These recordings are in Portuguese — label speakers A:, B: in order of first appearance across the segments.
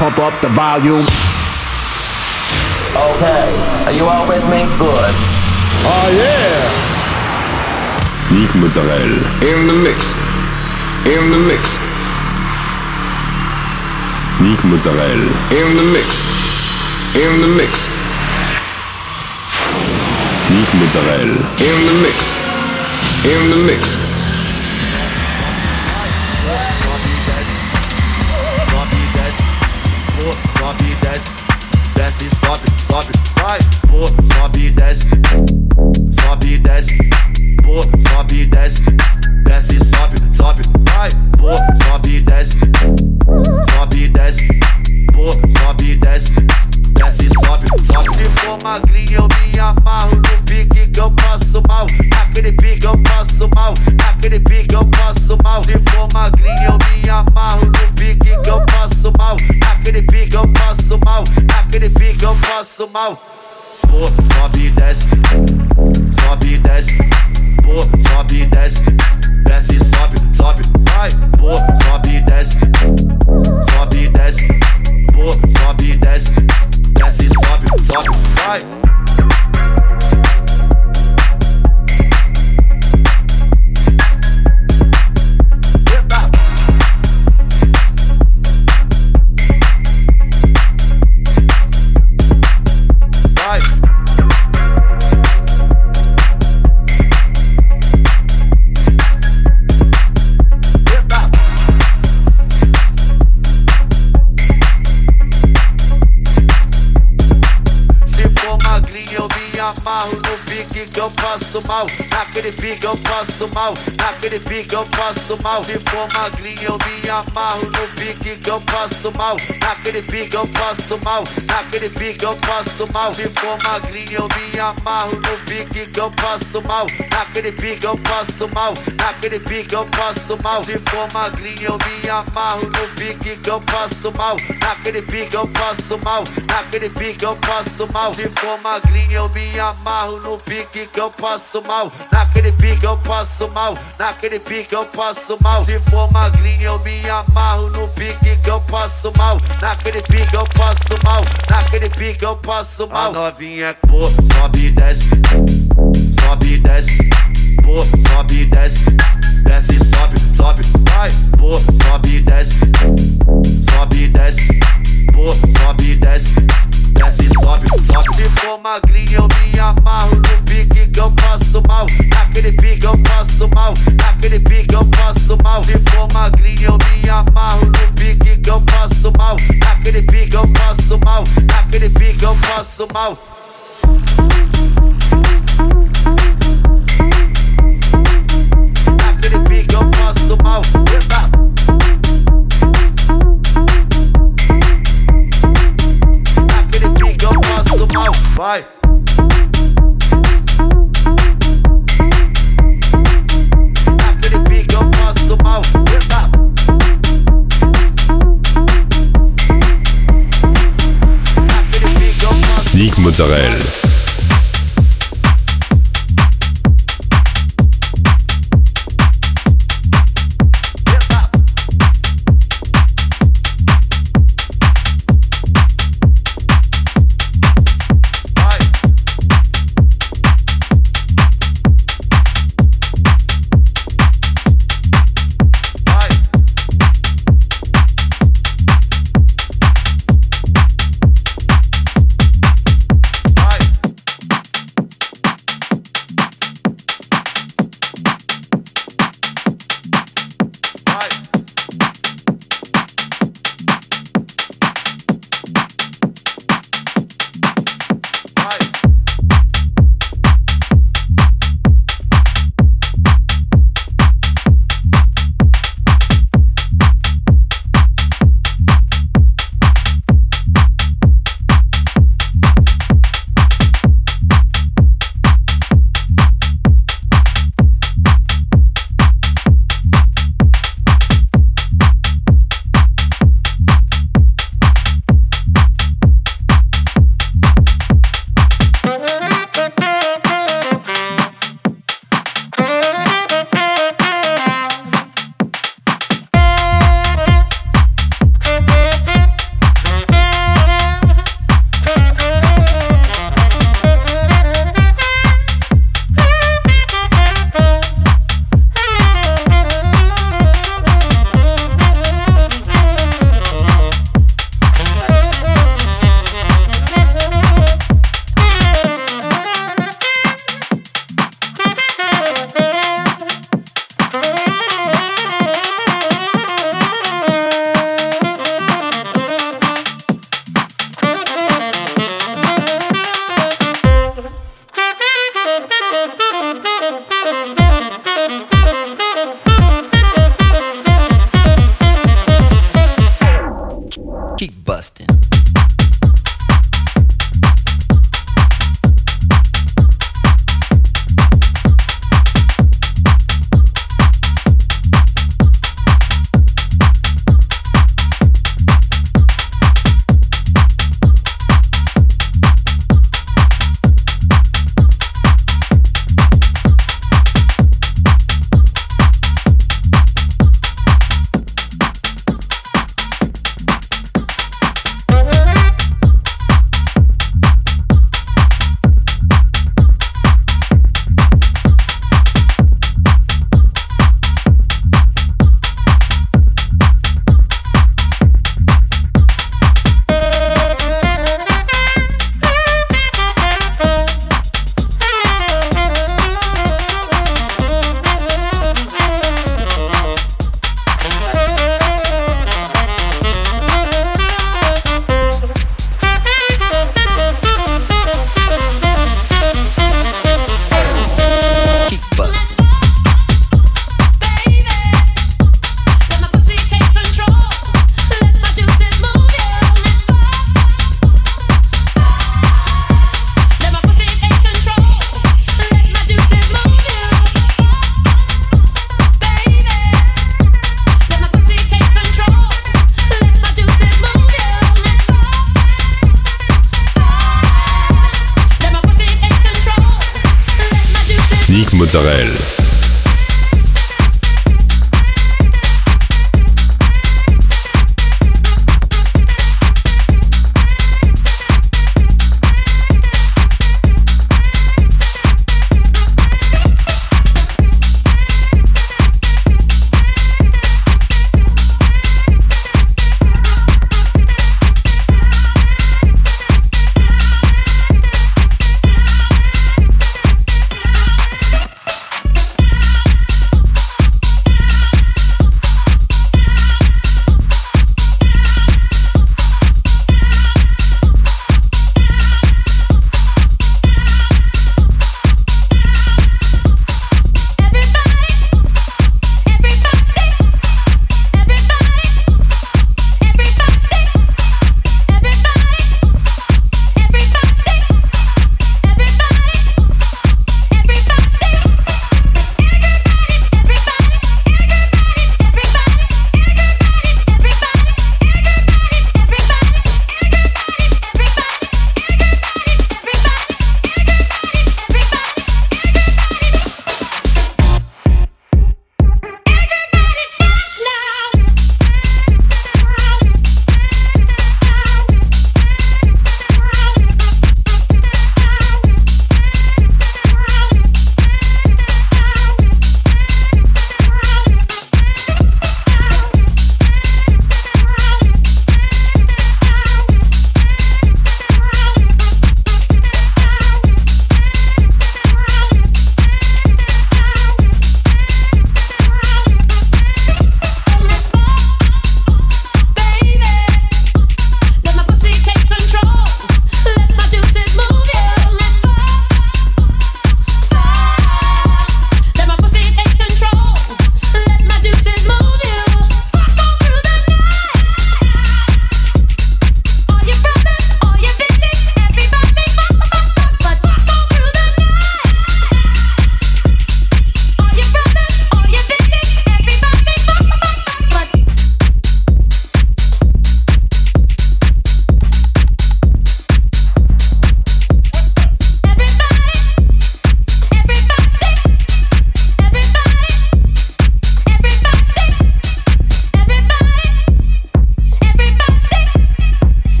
A: pump up the volume.
B: Okay, are you all with me? Good.
A: Oh yeah!
C: Nick Mozzarella. In the mix. In the mix. Nick Mozzarella. In the mix. In the mix. Nick Mozzarella. In the mix. In the mix.
D: Sobe, vai, pô, sobe, desce, sobe, desce, pô, sobe, desce, desce, sobe, sobe, vai, pô, sobe, desce, sobe, desce, pô, sobe, desce, desce, sobe. Se for magrinho eu me amarro no pique que eu passo mal, naquele pique eu passo mal, naquele pique eu passo mal. Se for magrinho eu me amarro no pique que eu passo mal, naquele pique eu passo mal, naquele pique eu passo mal. Pô, sobe e desce, sobe e desce, pô, sobe e desce, desce, sobe, sobe, vai, pô, sobe e desce, sobe e desce, pô, sobe e desce, Stop. Bye. Amarro no pique que eu passo mal Naquele pique eu passo mal Naquele pique eu passo mal Se for magrinho eu me amarro no pique que eu passo mal Naquele pique eu passo mal Naquele pique eu passo mal Se for magrinho eu me amarro no pique que eu passo mal Naquele pique eu passo mal Naquele pique eu passo mal Se for magrinho eu me amarro no pique que eu passo mal Naquele pique eu passo mal Naquele pique eu passo mal Se for magrinho eu me amarro no pique que eu passo mal. Naquele pique eu passo mal Naquele pique eu passo mal. Se for magrinho eu me amarro no pique que eu passo mal. Naquele pique eu passo mal Naquele pique eu passo mal. A novinha pô, sobe e desce. Sobe e desce Pô, sobe e desce. Desce, sobe, sobe, vai. Pô, sobe e desce. Sobe e desce Pô, sobe e desce Desce, sobe, sobe. Se for magrinho eu me amarro no pique que eu passo mal. Naquele pique eu passo mal Naquele pique eu passo mal. Se for magrinho eu me amarro no pique que eu passo mal. Naquele pique eu passo mal Naquele pique eu passo mal. Naquele pique eu passo mal Nick
C: Mozzarella.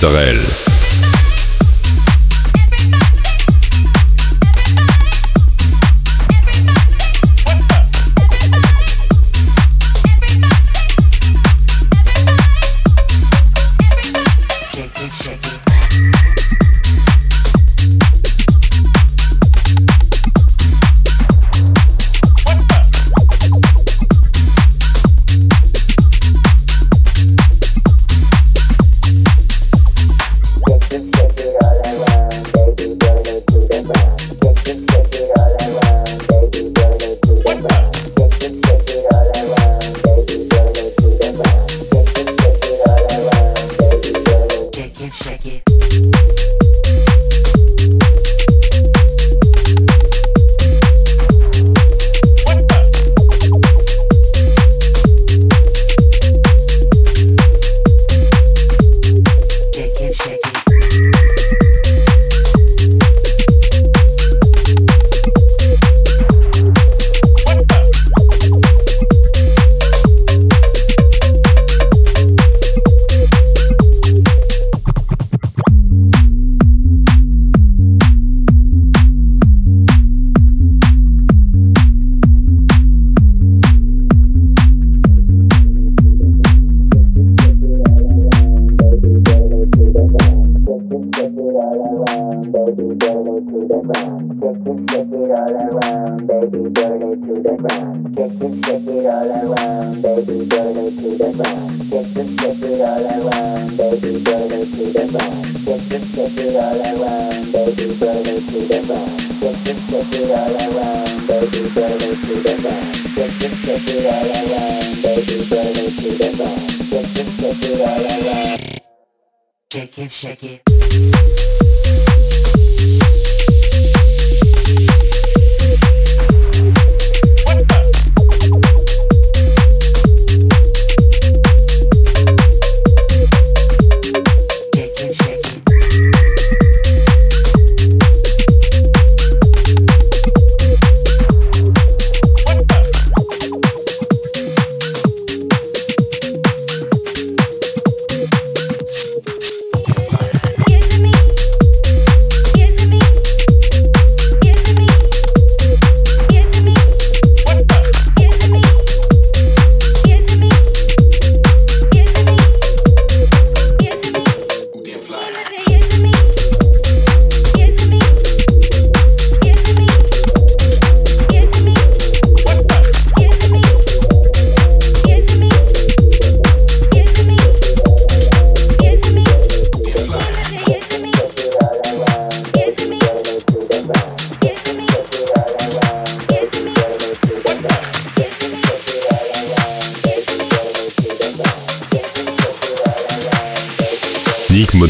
C: Mozzarella.
E: baby, burn it to the ground. Shake it, shake it all around, baby, burn it to the ground. Shake it, shake it all around, baby, burn it to the ground. Shake it, shake it all around, baby, burn it to the ground. Shake it, shake it all around, baby, burn it to the ground. Shake it, shake it all around, baby, burn it to the ground. Shake it, shake it all around. Shake it, shake it.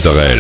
C: Österreich.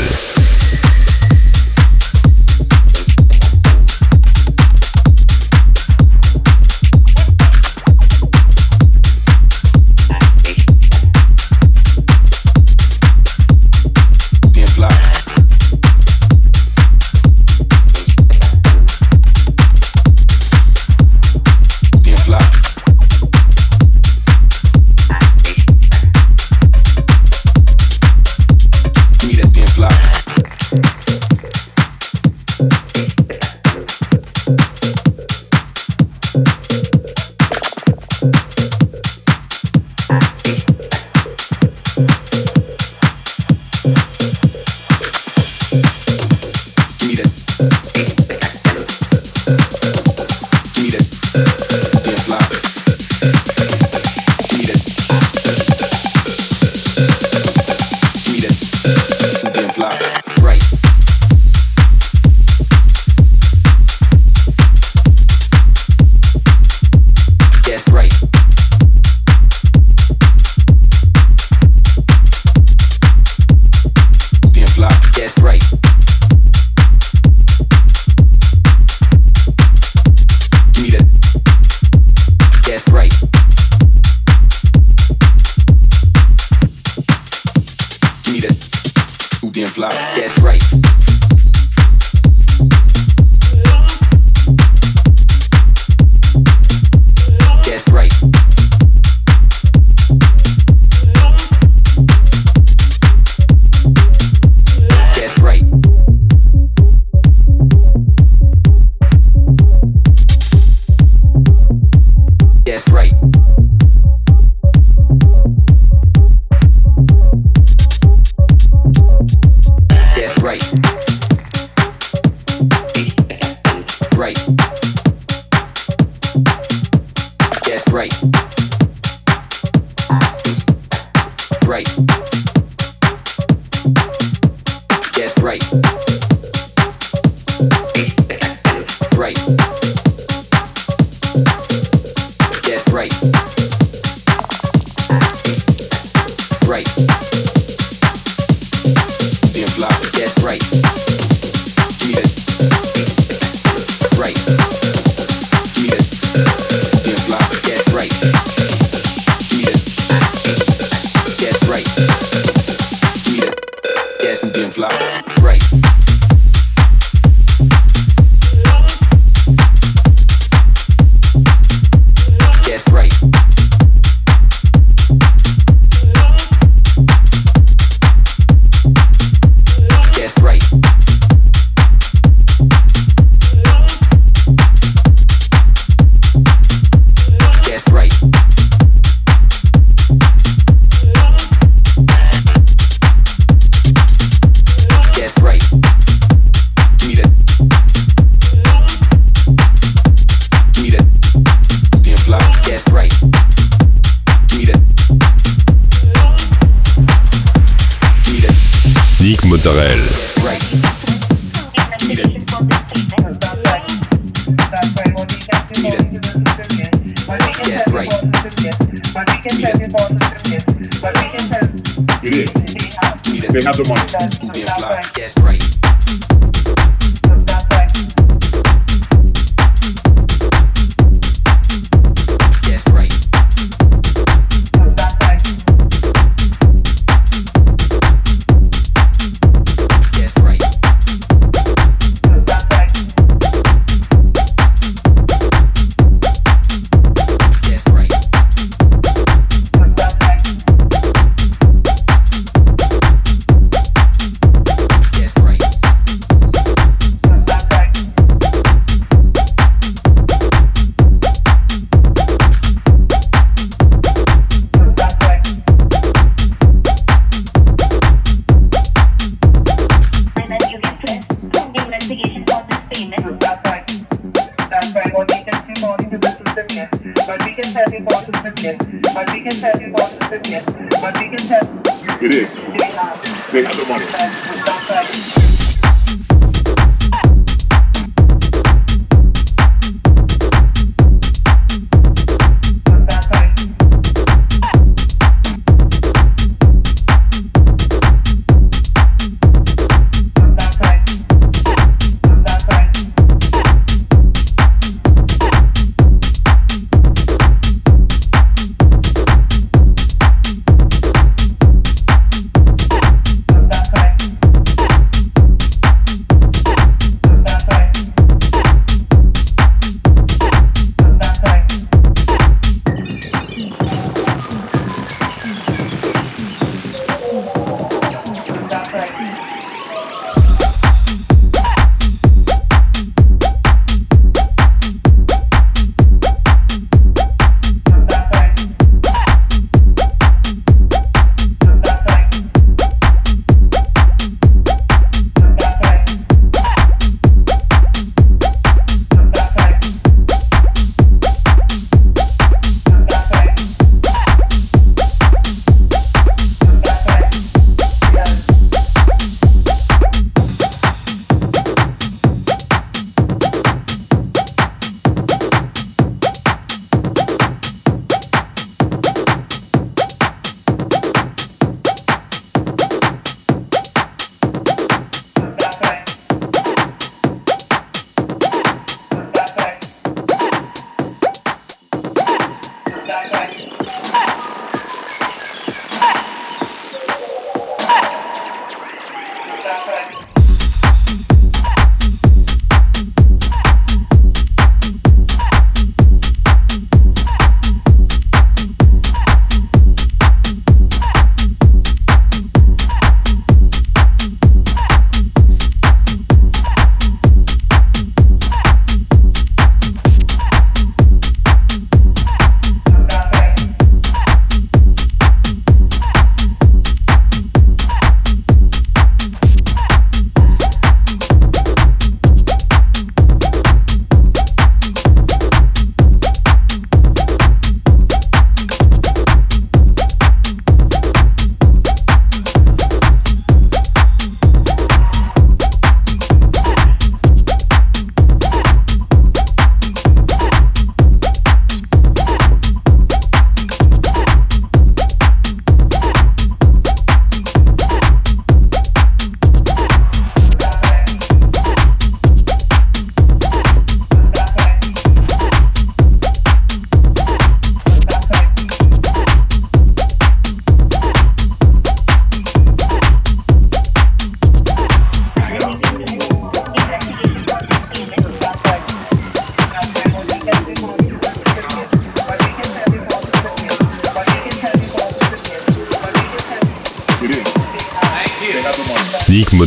F: right.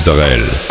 C: Mozzarella.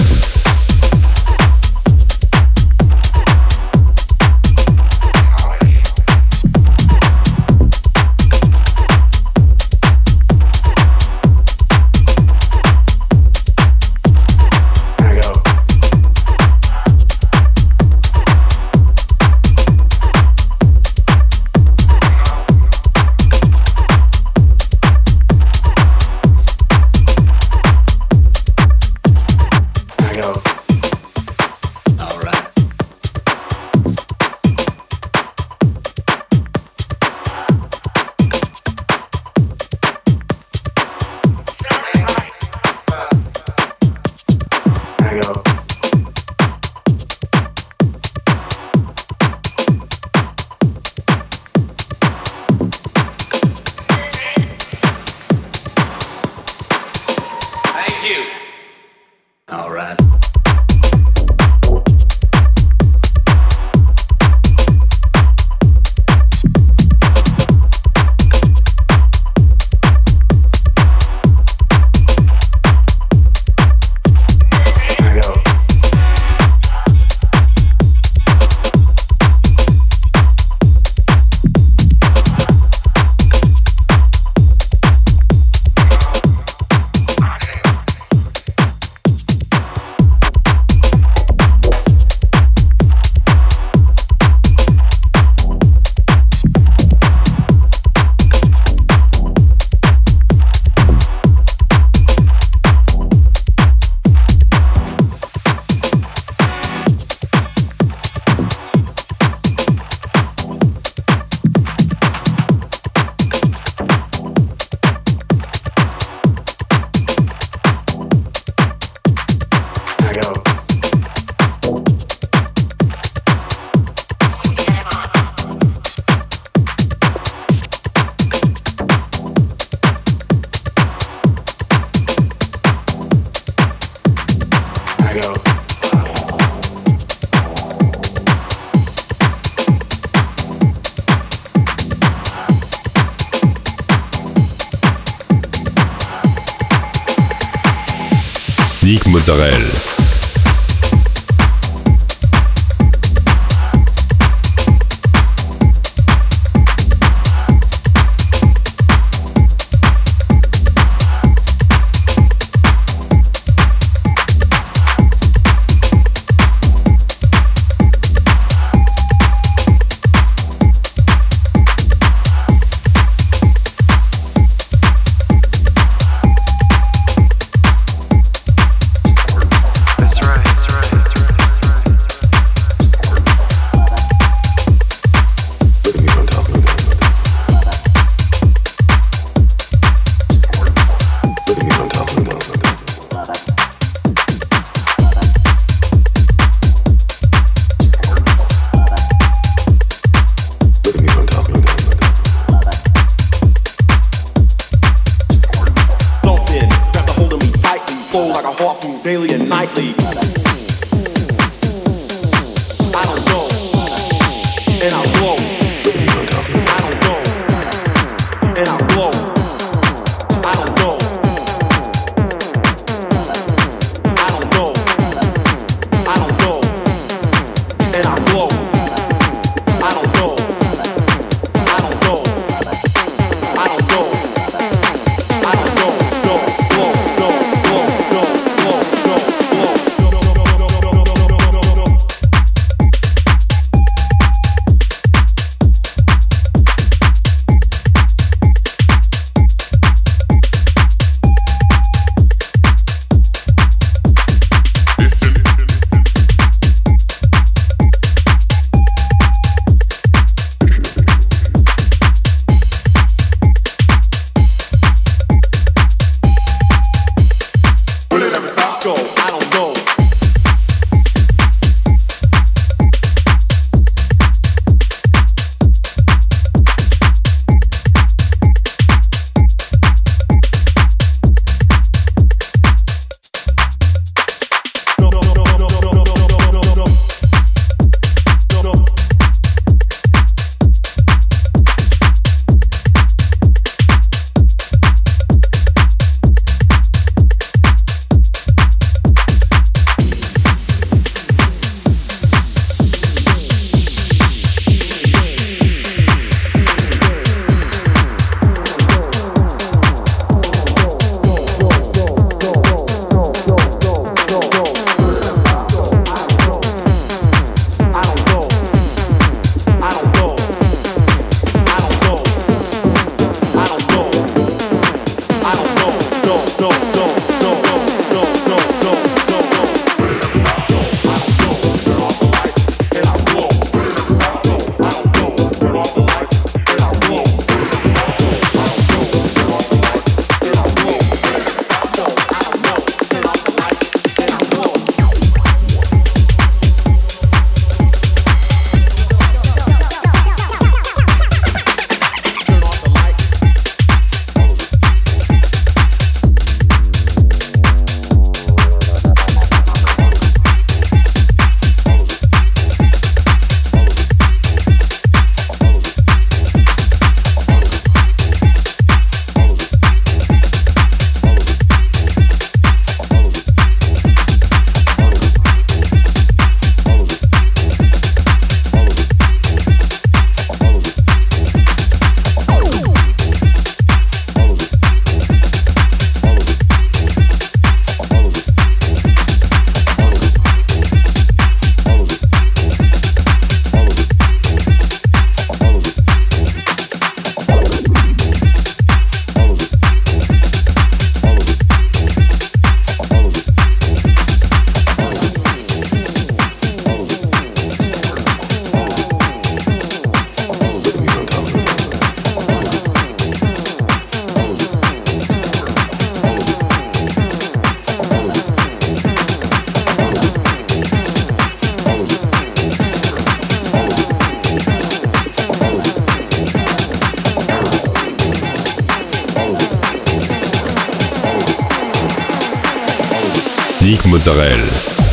G: walking daily and nightly.
C: Nick Mozzarella.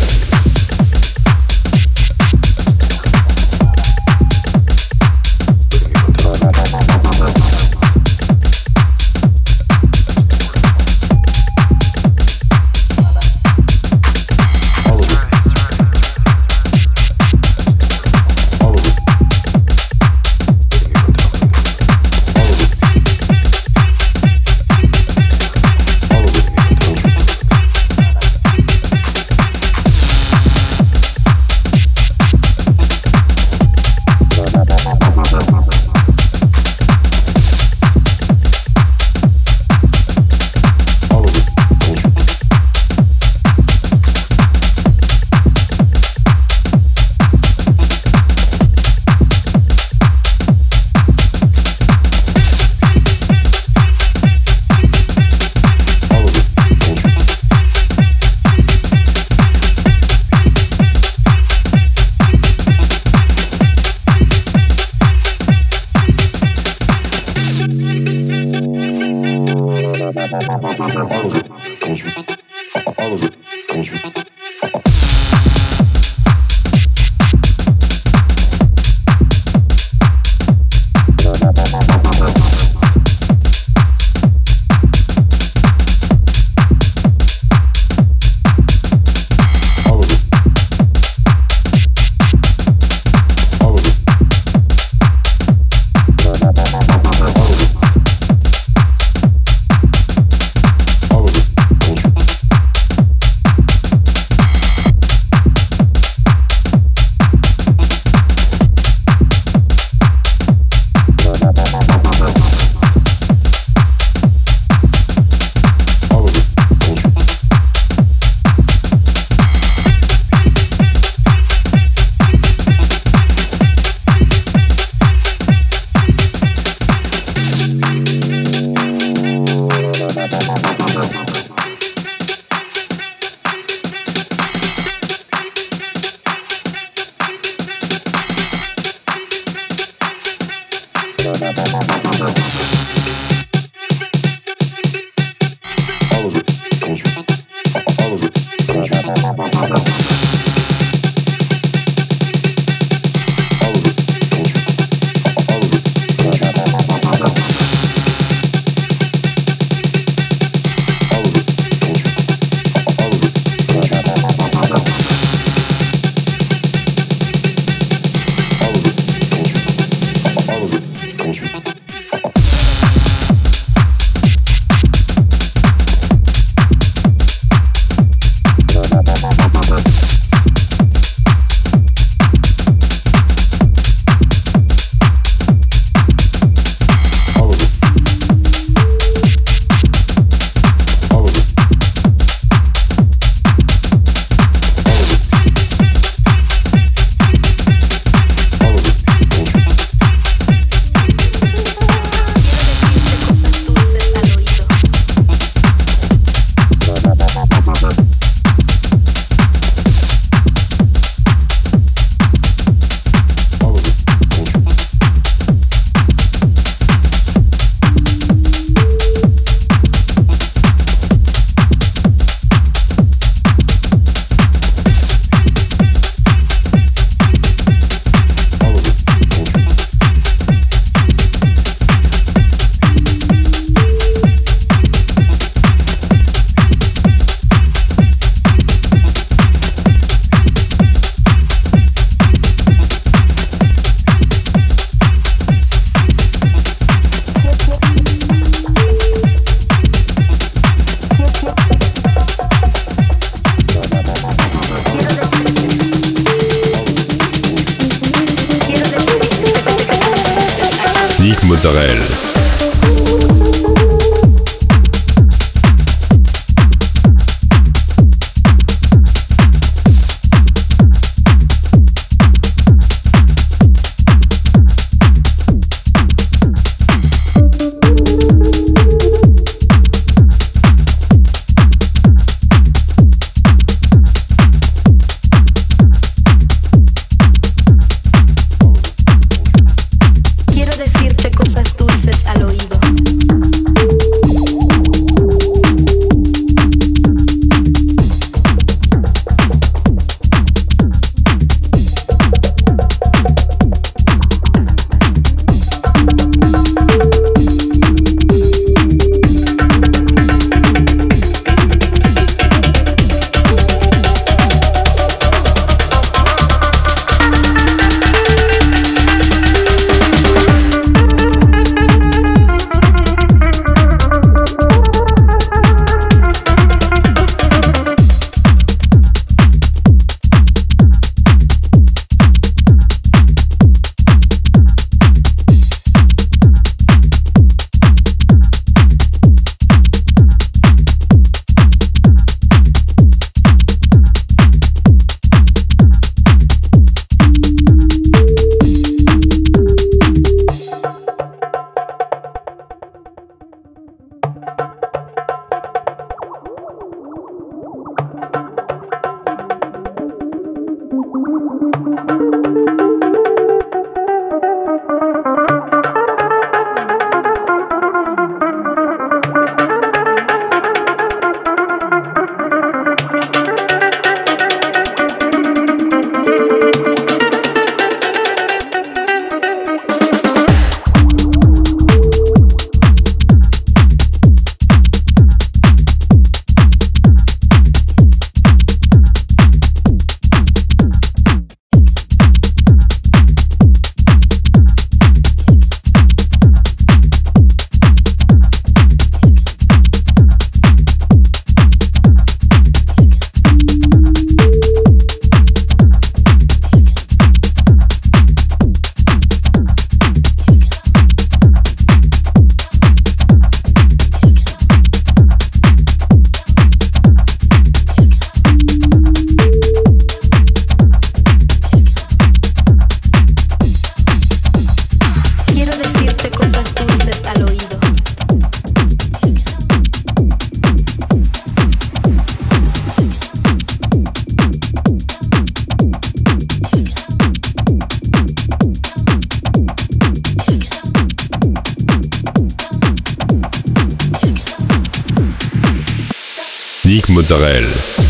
C: Technik Mozzarella.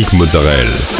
C: Dominique Mozzarella.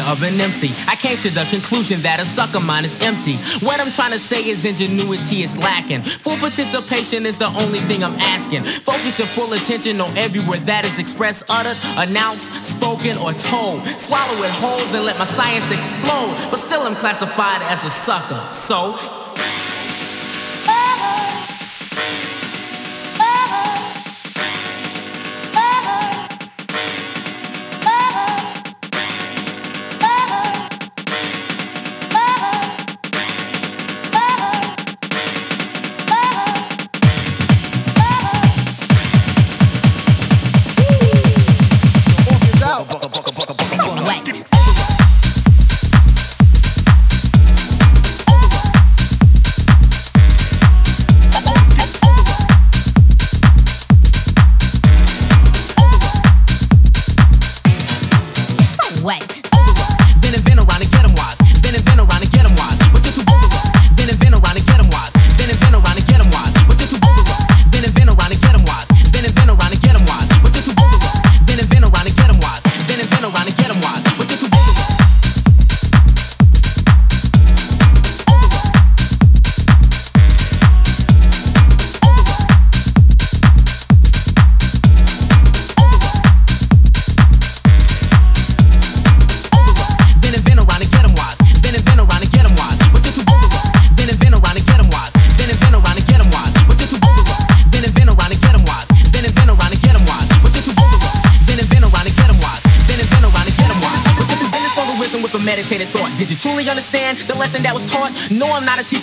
H: Of an MC, I came to the conclusion that a sucker mind is empty. What I'm trying to say is ingenuity is lacking. Full participation is the only thing I'm asking. Focus your full attention on every word that is expressed, uttered, announced, spoken, or told. Swallow it whole, then let my science explode. But still, I'm classified as a sucker. So,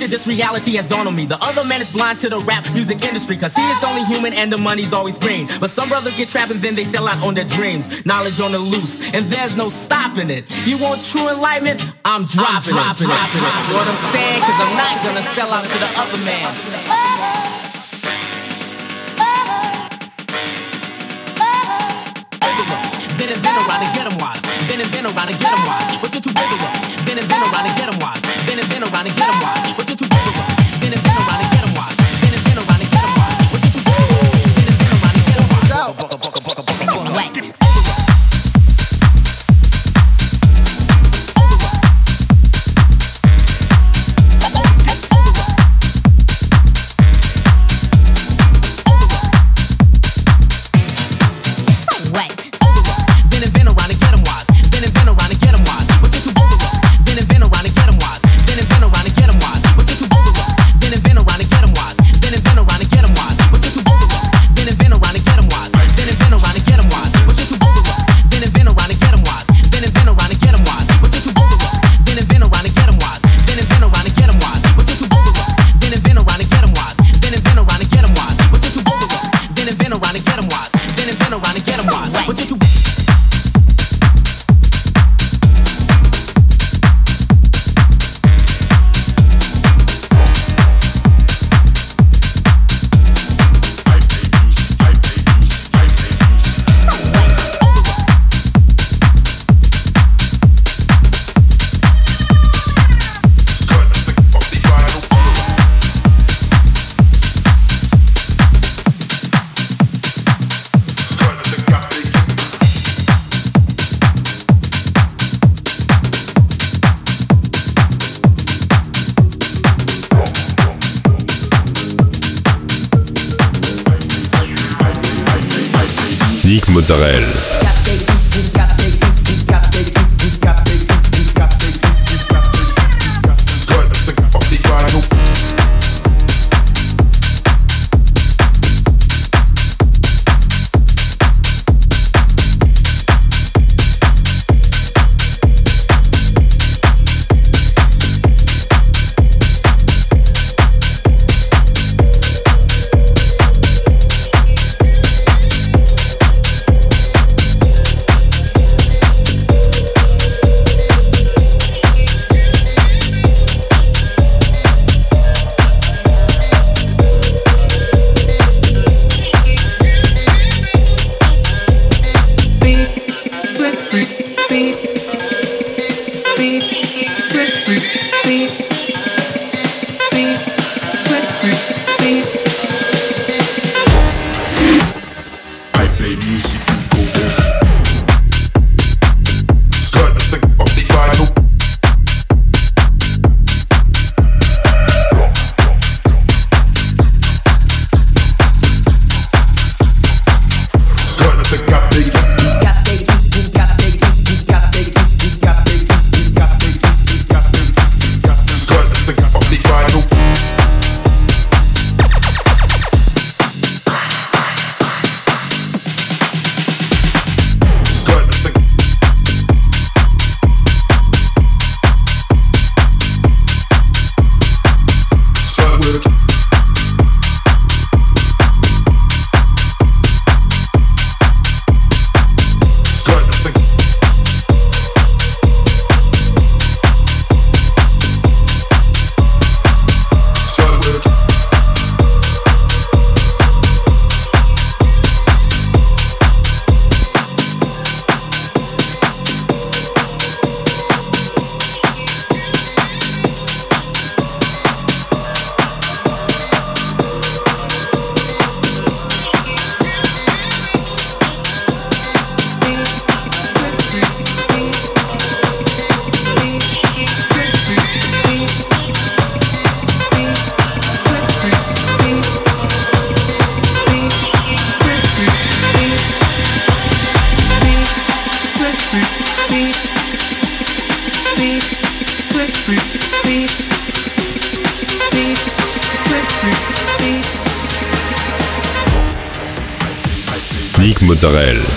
H: this reality has dawned on me. The other man is blind to the rap music industry, cause he is only human and the money's always green. But some brothers get trapped and then they sell out on their dreams. Knowledge on the loose, and there's no stopping it. You want true enlightenment? I'm dropping, I'm dropping it. Dropping it. What I'm saying? Cause I'm not gonna sell out to the other man. Been and been around and get them wise. Been and been around and get them
C: Israel.